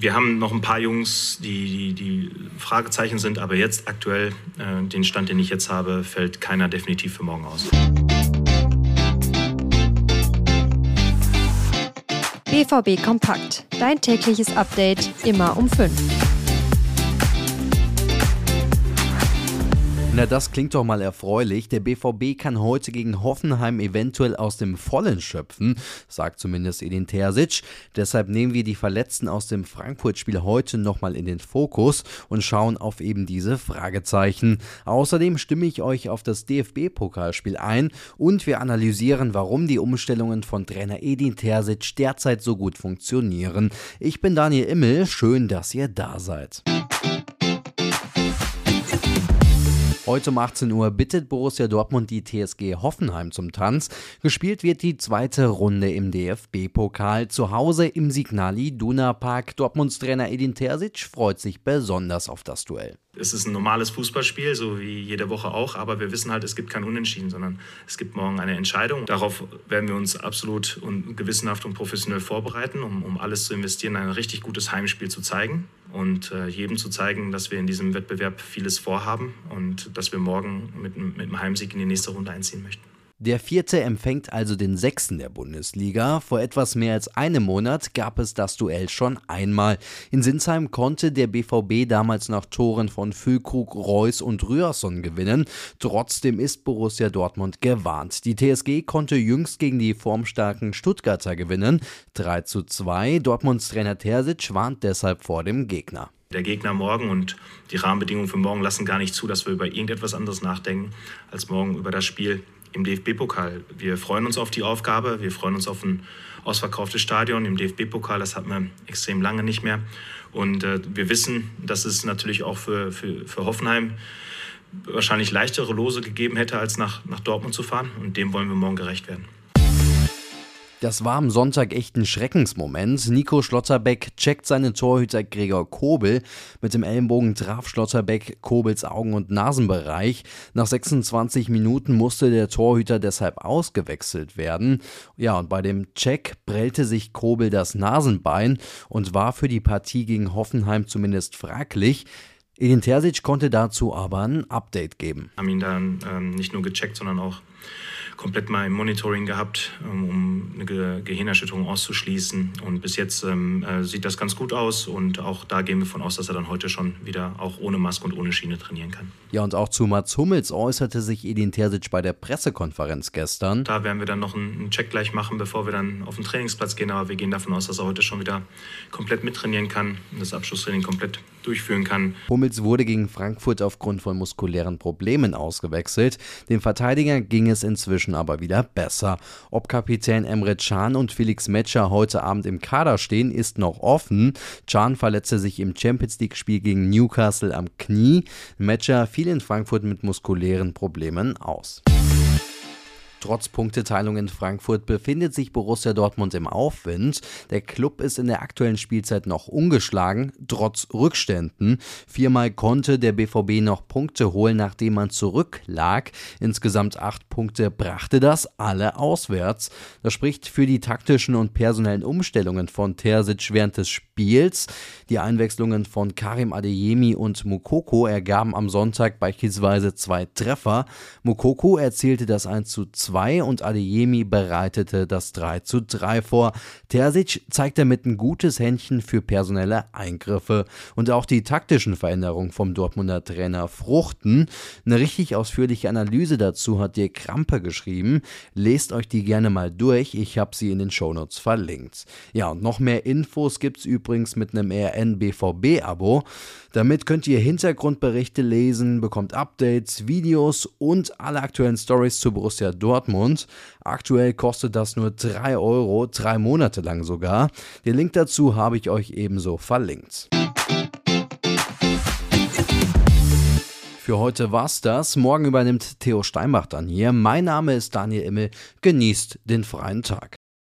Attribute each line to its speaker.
Speaker 1: Wir haben noch ein paar Jungs, die, die, die Fragezeichen sind, aber jetzt aktuell, äh, den Stand, den ich jetzt habe, fällt keiner definitiv für morgen aus.
Speaker 2: BVB Kompakt. Dein tägliches Update immer um 5.
Speaker 3: Na, das klingt doch mal erfreulich. Der BVB kann heute gegen Hoffenheim eventuell aus dem Vollen schöpfen, sagt zumindest Edin Terzic. Deshalb nehmen wir die Verletzten aus dem Frankfurt-Spiel heute nochmal in den Fokus und schauen auf eben diese Fragezeichen. Außerdem stimme ich euch auf das DFB-Pokalspiel ein und wir analysieren, warum die Umstellungen von Trainer Edin Terzic derzeit so gut funktionieren. Ich bin Daniel Immel, schön, dass ihr da seid. Heute um 18 Uhr bittet Borussia Dortmund die TSG Hoffenheim zum Tanz. Gespielt wird die zweite Runde im DFB-Pokal zu Hause im Signali Duna Park. Dortmunds Trainer Edin Terzic freut sich besonders auf das Duell.
Speaker 1: Es ist ein normales Fußballspiel, so wie jede Woche auch, aber wir wissen halt, es gibt kein Unentschieden, sondern es gibt morgen eine Entscheidung. Darauf werden wir uns absolut und gewissenhaft und professionell vorbereiten, um, um alles zu investieren, ein richtig gutes Heimspiel zu zeigen und äh, jedem zu zeigen, dass wir in diesem Wettbewerb vieles vorhaben und dass wir morgen mit, mit einem Heimsieg in die nächste Runde einziehen möchten.
Speaker 3: Der vierte empfängt also den sechsten der Bundesliga. Vor etwas mehr als einem Monat gab es das Duell schon einmal. In Sinsheim konnte der BVB damals nach Toren von Füllkrug, Reus und Rührson gewinnen. Trotzdem ist Borussia Dortmund gewarnt. Die TSG konnte jüngst gegen die formstarken Stuttgarter gewinnen. 3 zu 2. Dortmunds Trainer Terzic warnt deshalb vor dem Gegner.
Speaker 1: Der Gegner morgen und die Rahmenbedingungen für morgen lassen gar nicht zu, dass wir über irgendetwas anderes nachdenken, als morgen über das Spiel im DFB-Pokal. Wir freuen uns auf die Aufgabe, wir freuen uns auf ein ausverkauftes Stadion im DFB-Pokal, das hatten wir extrem lange nicht mehr. Und äh, wir wissen, dass es natürlich auch für, für, für Hoffenheim wahrscheinlich leichtere Lose gegeben hätte, als nach, nach Dortmund zu fahren. Und dem wollen wir morgen gerecht werden.
Speaker 3: Das war am Sonntag echt ein Schreckensmoment. Nico Schlotterbeck checkt seinen Torhüter Gregor Kobel. Mit dem Ellenbogen traf Schlotterbeck Kobels Augen- und Nasenbereich. Nach 26 Minuten musste der Torhüter deshalb ausgewechselt werden. Ja, und bei dem Check prellte sich Kobel das Nasenbein und war für die Partie gegen Hoffenheim zumindest fraglich. Edin Terzic konnte dazu aber ein Update geben.
Speaker 1: Haben ihn dann ähm, nicht nur gecheckt, sondern auch komplett mal im Monitoring gehabt, ähm, um eine Ge Gehirnerschütterung auszuschließen. Und bis jetzt ähm, äh, sieht das ganz gut aus und auch da gehen wir von aus, dass er dann heute schon wieder auch ohne Maske und ohne Schiene trainieren kann.
Speaker 3: Ja, und auch zu Mats Hummels äußerte sich Edin Terzic bei der Pressekonferenz gestern.
Speaker 1: Da werden wir dann noch einen Check gleich machen, bevor wir dann auf den Trainingsplatz gehen. Aber wir gehen davon aus, dass er heute schon wieder komplett mittrainieren kann und das Abschlusstraining komplett durchführen kann.
Speaker 3: Hummels wurde gegen Frankfurt aufgrund von muskulären Problemen ausgewechselt. Dem Verteidiger ging es inzwischen aber wieder besser. Ob Kapitän Emre Can und Felix Metscher heute Abend im Kader stehen, ist noch offen. Can verletzte sich im Champions League-Spiel gegen Newcastle am Knie. Metscher fiel in Frankfurt mit muskulären Problemen aus. Trotz Punkteteilung in Frankfurt befindet sich Borussia Dortmund im Aufwind. Der Club ist in der aktuellen Spielzeit noch ungeschlagen, trotz Rückständen. Viermal konnte der BVB noch Punkte holen, nachdem man zurücklag. Insgesamt acht Punkte brachte das, alle auswärts. Das spricht für die taktischen und personellen Umstellungen von Terzic während des Spiels. Die Einwechslungen von Karim Adeyemi und Mukoko ergaben am Sonntag beispielsweise zwei Treffer. Mukoko erzielte das 1 zu 2 2 und Adeyemi bereitete das 3 zu 3 vor. Terzic zeigte damit ein gutes Händchen für personelle Eingriffe und auch die taktischen Veränderungen vom Dortmunder Trainer fruchten. Eine richtig ausführliche Analyse dazu hat dir Krampe geschrieben. Lest euch die gerne mal durch. Ich habe sie in den Shownotes verlinkt. Ja, und noch mehr Infos gibt es übrigens mit einem RN-BVB-Abo. Damit könnt ihr Hintergrundberichte lesen, bekommt Updates, Videos und alle aktuellen Stories zu Borussia Dortmund Dortmund. Aktuell kostet das nur 3 Euro, drei Monate lang sogar. Den Link dazu habe ich euch ebenso verlinkt. Für heute war's das. Morgen übernimmt Theo Steinbach dann hier. Mein Name ist Daniel Immel. Genießt den freien Tag.